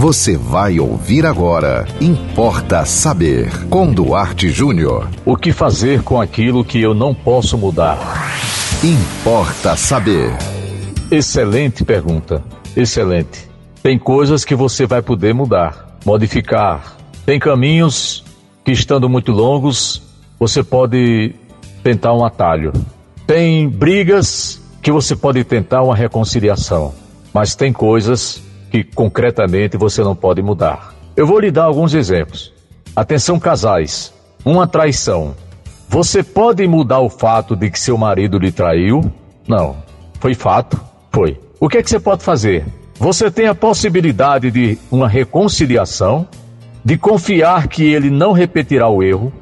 Você vai ouvir agora. Importa saber. Com Duarte Júnior. O que fazer com aquilo que eu não posso mudar? Importa saber. Excelente pergunta. Excelente. Tem coisas que você vai poder mudar, modificar. Tem caminhos que, estando muito longos, você pode tentar um atalho. Tem brigas que você pode tentar uma reconciliação. Mas tem coisas que concretamente você não pode mudar. Eu vou lhe dar alguns exemplos. Atenção, casais. Uma traição. Você pode mudar o fato de que seu marido lhe traiu? Não. Foi fato? Foi. O que é que você pode fazer? Você tem a possibilidade de uma reconciliação, de confiar que ele não repetirá o erro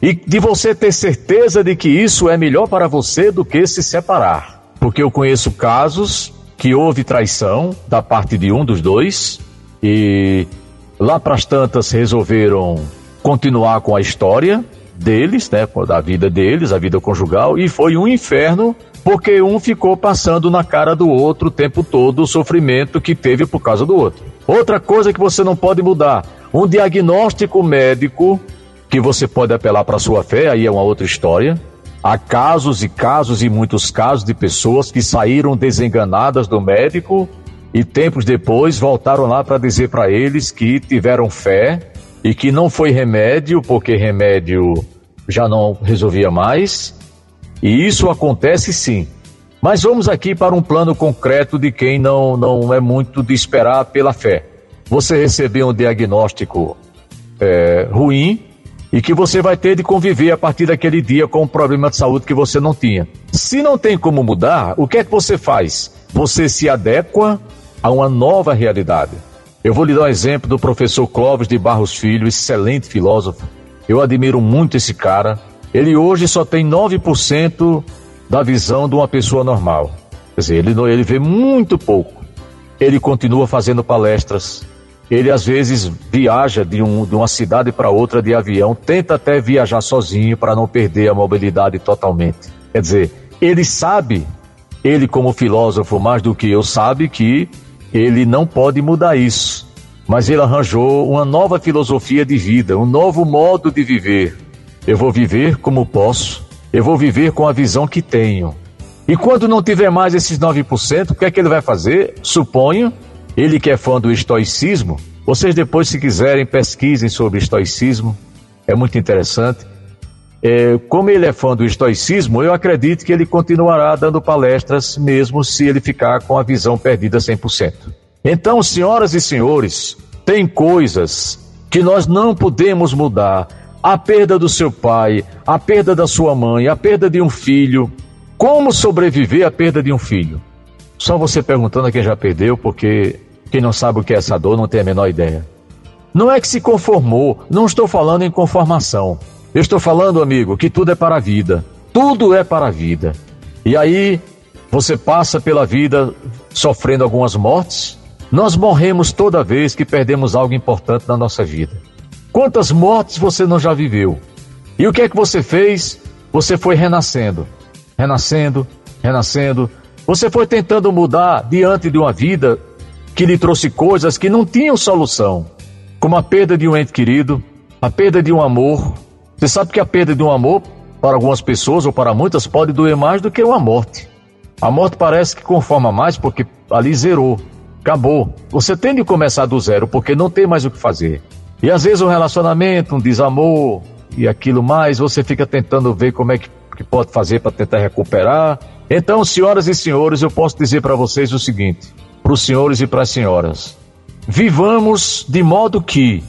e de você ter certeza de que isso é melhor para você do que se separar. Porque eu conheço casos que houve traição da parte de um dos dois e lá para as tantas resolveram continuar com a história deles, né, da vida deles, a vida conjugal e foi um inferno porque um ficou passando na cara do outro o tempo todo o sofrimento que teve por causa do outro. Outra coisa que você não pode mudar, um diagnóstico médico que você pode apelar para sua fé, aí é uma outra história, Há casos e casos e muitos casos de pessoas que saíram desenganadas do médico e tempos depois voltaram lá para dizer para eles que tiveram fé e que não foi remédio, porque remédio já não resolvia mais. E isso acontece sim. Mas vamos aqui para um plano concreto de quem não, não é muito de esperar pela fé. Você recebeu um diagnóstico é, ruim, e que você vai ter de conviver a partir daquele dia com um problema de saúde que você não tinha. Se não tem como mudar, o que é que você faz? Você se adequa a uma nova realidade. Eu vou lhe dar um exemplo do professor Clóvis de Barros Filho, excelente filósofo. Eu admiro muito esse cara. Ele hoje só tem 9% da visão de uma pessoa normal. Quer dizer, ele, ele vê muito pouco. Ele continua fazendo palestras, ele às vezes viaja de, um, de uma cidade para outra de avião, tenta até viajar sozinho para não perder a mobilidade totalmente. Quer dizer, ele sabe, ele como filósofo mais do que eu sabe que ele não pode mudar isso. Mas ele arranjou uma nova filosofia de vida, um novo modo de viver. Eu vou viver como posso, eu vou viver com a visão que tenho. E quando não tiver mais esses 9%, o que é que ele vai fazer? Suponho ele que é fã do estoicismo, vocês depois, se quiserem, pesquisem sobre estoicismo, é muito interessante. É, como ele é fã do estoicismo, eu acredito que ele continuará dando palestras, mesmo se ele ficar com a visão perdida 100%. Então, senhoras e senhores, tem coisas que nós não podemos mudar. A perda do seu pai, a perda da sua mãe, a perda de um filho. Como sobreviver à perda de um filho? Só você perguntando a quem já perdeu, porque quem não sabe o que é essa dor não tem a menor ideia. Não é que se conformou, não estou falando em conformação. Eu estou falando, amigo, que tudo é para a vida. Tudo é para a vida. E aí, você passa pela vida sofrendo algumas mortes. Nós morremos toda vez que perdemos algo importante na nossa vida. Quantas mortes você não já viveu? E o que é que você fez? Você foi renascendo, renascendo, renascendo. Você foi tentando mudar diante de uma vida que lhe trouxe coisas que não tinham solução, como a perda de um ente querido, a perda de um amor. Você sabe que a perda de um amor, para algumas pessoas ou para muitas, pode doer mais do que uma morte. A morte parece que conforma mais porque ali zerou, acabou. Você tem de começar do zero porque não tem mais o que fazer. E às vezes um relacionamento, um desamor e aquilo mais, você fica tentando ver como é que, que pode fazer para tentar recuperar. Então, senhoras e senhores, eu posso dizer para vocês o seguinte: para os senhores e para as senhoras. Vivamos de modo que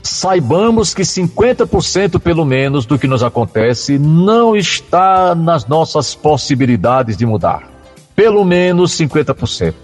saibamos que 50% pelo menos do que nos acontece não está nas nossas possibilidades de mudar. Pelo menos 50%.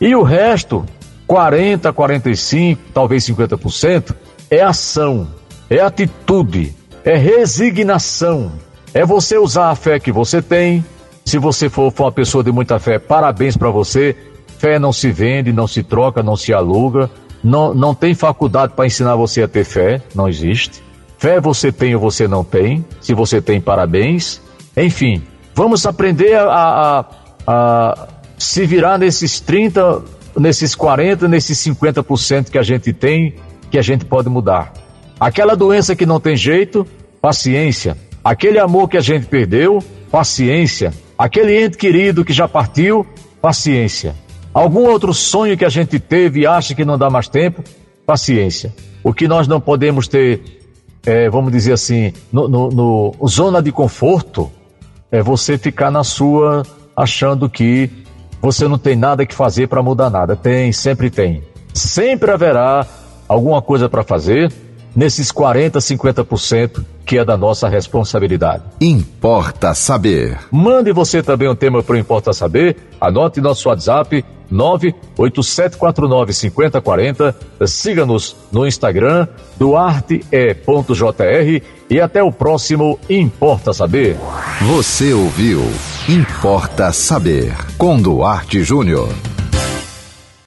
E o resto, 40, 45, talvez 50%, é ação, é atitude, é resignação. É você usar a fé que você tem. Se você for, for uma pessoa de muita fé, parabéns para você Fé não se vende, não se troca, não se aluga. Não, não tem faculdade para ensinar você a ter fé, não existe. Fé você tem ou você não tem. Se você tem, parabéns. Enfim, vamos aprender a, a, a se virar nesses 30 nesses 40, nesses 50% que a gente tem, que a gente pode mudar. Aquela doença que não tem jeito, paciência. Aquele amor que a gente perdeu, paciência. Aquele ente querido que já partiu, paciência. Algum outro sonho que a gente teve e acha que não dá mais tempo, paciência. O que nós não podemos ter, é, vamos dizer assim, no, no, no zona de conforto, é você ficar na sua achando que você não tem nada que fazer para mudar nada. Tem, sempre tem. Sempre haverá alguma coisa para fazer nesses 40, 50% que é da nossa responsabilidade. Importa saber. Mande você também um tema para o Importa Saber. Anote nosso WhatsApp 987495040. Siga-nos no Instagram, duarte.jr e até o próximo Importa Saber. Você ouviu Importa Saber com Duarte Júnior.